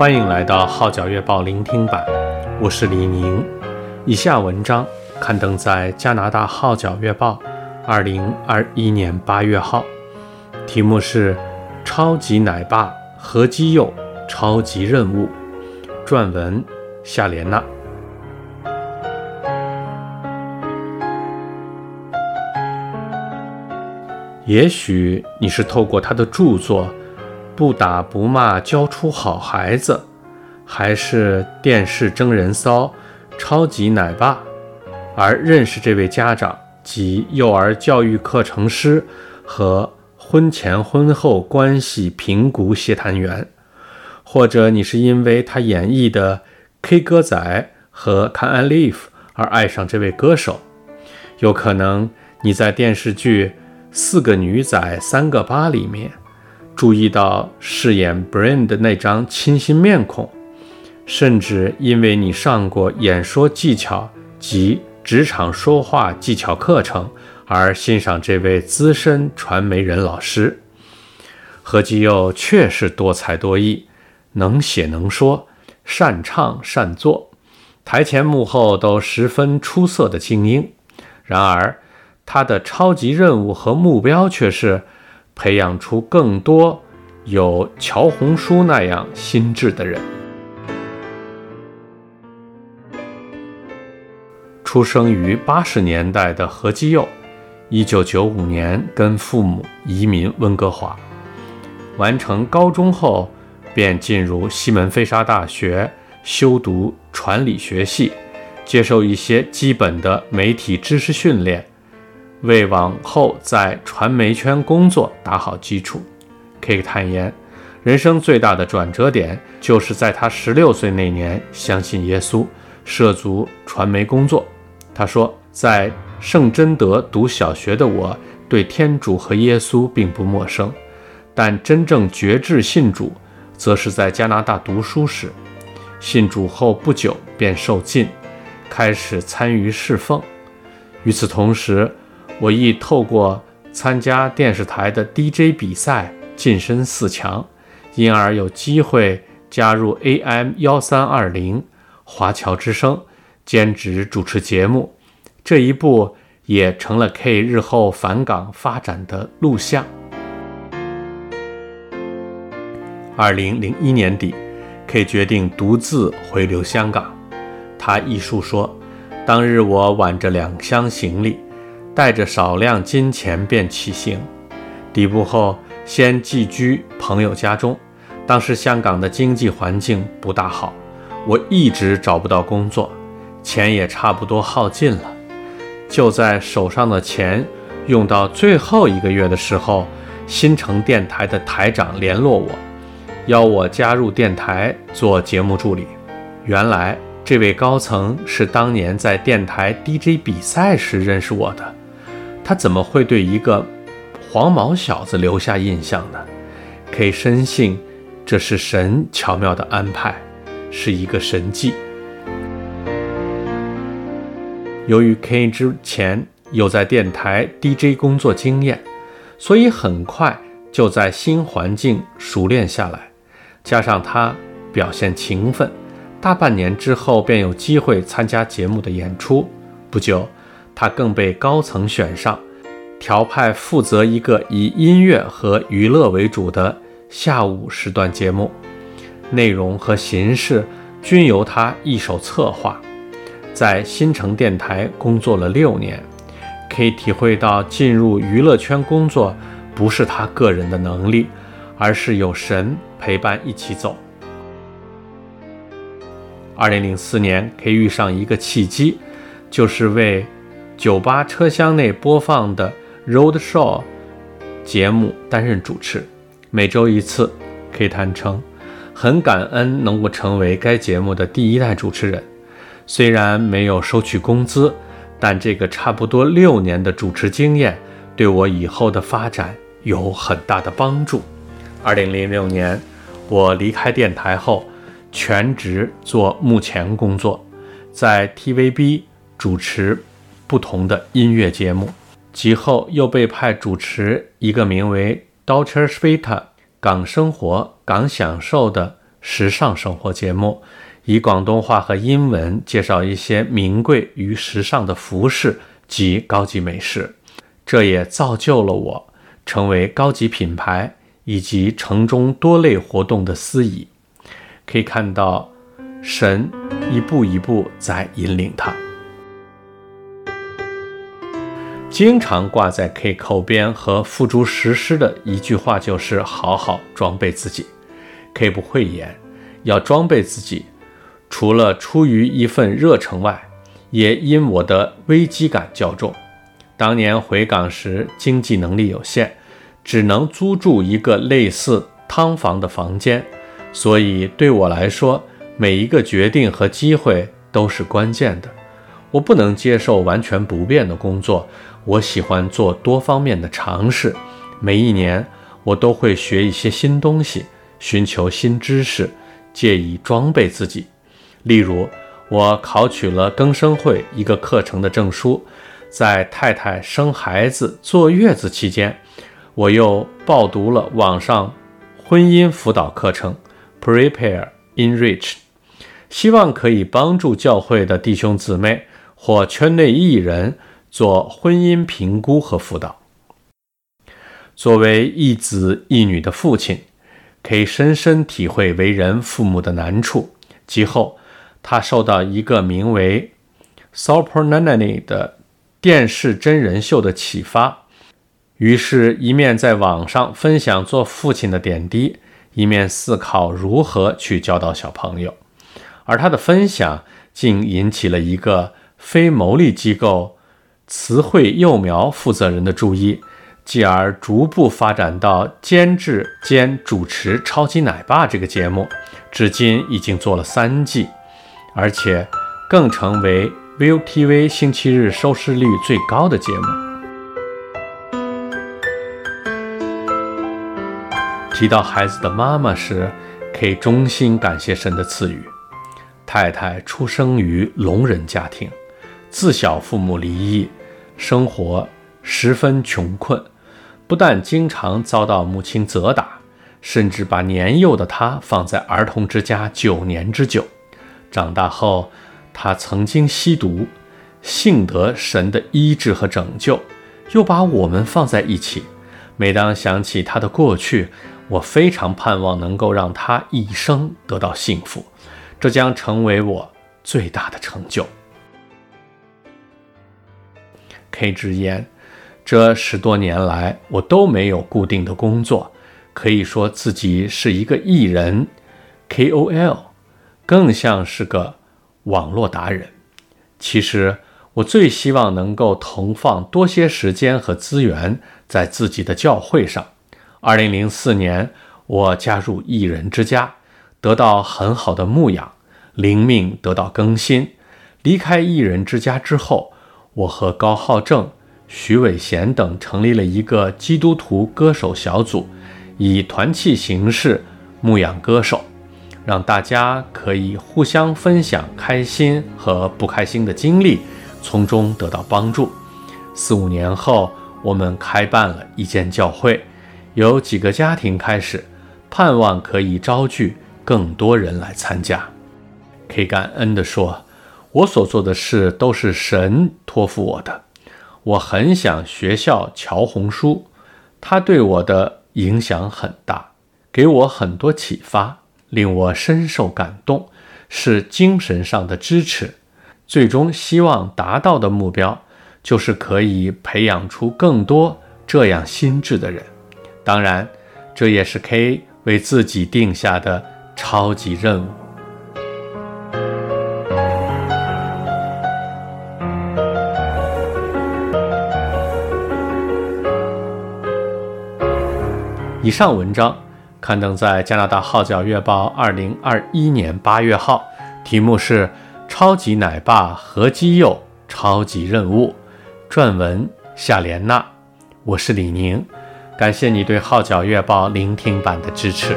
欢迎来到《号角月报》聆听版，我是李宁。以下文章刊登在加拿大《号角月报》二零二一年八月号，题目是《超级奶爸何基佑超级任务》，撰文夏莲娜。也许你是透过他的著作《不打不骂教出好孩子》，还是电视真人骚《超级奶爸》，而认识这位家长及幼儿教育课程师和婚前婚后关系评估协谈员，或者你是因为他演绎的《K 歌仔》和《Can I Live》而爱上这位歌手，有可能你在电视剧。四个女仔三个八里面，注意到饰演 Brain 的那张清新面孔，甚至因为你上过演说技巧及职场说话技巧课程而欣赏这位资深传媒人老师。何基佑确实多才多艺，能写能说，善唱善作，台前幕后都十分出色的精英。然而，他的超级任务和目标却是培养出更多有乔红书那样心智的人。出生于八十年代的何基佑，一九九五年跟父母移民温哥华，完成高中后便进入西门菲沙大学修读传理学系，接受一些基本的媒体知识训练。为往后在传媒圈工作打好基础，可以坦言，人生最大的转折点就是在他十六岁那年相信耶稣，涉足传媒工作。他说，在圣贞德读小学的我，对天主和耶稣并不陌生，但真正决志信主，则是在加拿大读书时。信主后不久便受浸，开始参与侍奉。与此同时，我亦透过参加电视台的 DJ 比赛晋升四强，因而有机会加入 AM 幺三二零华侨之声，兼职主持节目。这一步也成了 K 日后返港发展的路向。二零零一年底，K 决定独自回流香港。他忆述说：“当日我挽着两箱行李。”带着少量金钱便起行，抵步后先寄居朋友家中。当时香港的经济环境不大好，我一直找不到工作，钱也差不多耗尽了。就在手上的钱用到最后一个月的时候，新城电台的台长联络我，邀我加入电台做节目助理。原来这位高层是当年在电台 DJ 比赛时认识我的。他怎么会对一个黄毛小子留下印象呢？可以深信这是神巧妙的安排，是一个神迹。由于 K 之前有在电台 DJ 工作经验，所以很快就在新环境熟练下来。加上他表现勤奋，大半年之后便有机会参加节目的演出。不久。他更被高层选上，调派负责一个以音乐和娱乐为主的下午时段节目，内容和形式均由他一手策划。在新城电台工作了六年，可以体会到进入娱乐圈工作不是他个人的能力，而是有神陪伴一起走。二零零四年，可以遇上一个契机，就是为。酒吧车厢内播放的 Road Show 节目担任主持，每周一次。可以坦诚，很感恩能够成为该节目的第一代主持人。虽然没有收取工资，但这个差不多六年的主持经验对我以后的发展有很大的帮助。二零零六年，我离开电台后，全职做幕前工作，在 TVB 主持。不同的音乐节目，其后又被派主持一个名为《Dolce Vita》港生活港享受的时尚生活节目，以广东话和英文介绍一些名贵与时尚的服饰及高级美食。这也造就了我成为高级品牌以及城中多类活动的司仪。可以看到，神一步一步在引领他。经常挂在 K 口边和付诸实施的一句话就是：好好装备自己。K 不讳言，要装备自己，除了出于一份热诚外，也因我的危机感较重。当年回港时，经济能力有限，只能租住一个类似汤房的房间，所以对我来说，每一个决定和机会都是关键的。我不能接受完全不变的工作。我喜欢做多方面的尝试，每一年我都会学一些新东西，寻求新知识，借以装备自己。例如，我考取了更生会一个课程的证书，在太太生孩子坐月子期间，我又报读了网上婚姻辅导课程，Prepare Enrich，希望可以帮助教会的弟兄姊妹或圈内艺人。做婚姻评估和辅导。作为一子一女的父亲，可以深深体会为人父母的难处。其后，他受到一个名为《Soper Nanny》的电视真人秀的启发，于是，一面在网上分享做父亲的点滴，一面思考如何去教导小朋友。而他的分享竟引起了一个非牟利机构。慈惠幼苗负责人的注意，继而逐步发展到监制兼主持《超级奶爸》这个节目，至今已经做了三季，而且更成为 ViuTV 星期日收视率最高的节目。提到孩子的妈妈时，可以衷心感谢神的赐予。太太出生于聋人家庭，自小父母离异。生活十分穷困，不但经常遭到母亲责打，甚至把年幼的他放在儿童之家九年之久。长大后，他曾经吸毒，幸得神的医治和拯救，又把我们放在一起。每当想起他的过去，我非常盼望能够让他一生得到幸福，这将成为我最大的成就。K 直言，这十多年来我都没有固定的工作，可以说自己是一个艺人，KOL，更像是个网络达人。其实我最希望能够投放多些时间和资源在自己的教会上。2004年，我加入艺人之家，得到很好的牧养，灵命得到更新。离开艺人之家之后，我和高浩正、徐伟贤等成立了一个基督徒歌手小组，以团契形式牧养歌手，让大家可以互相分享开心和不开心的经历，从中得到帮助。四五年后，我们开办了一间教会，由几个家庭开始，盼望可以招聚更多人来参加。可以感恩地说。我所做的事都是神托付我的。我很想学校乔红书，他对我的影响很大，给我很多启发，令我深受感动，是精神上的支持。最终希望达到的目标，就是可以培养出更多这样心智的人。当然，这也是 K 为自己定下的超级任务。以上文章刊登在加拿大《号角月报》二零二一年八月号，题目是《超级奶爸和基佑超级任务》，撰文夏莲娜。我是李宁，感谢你对《号角月报》聆听版的支持。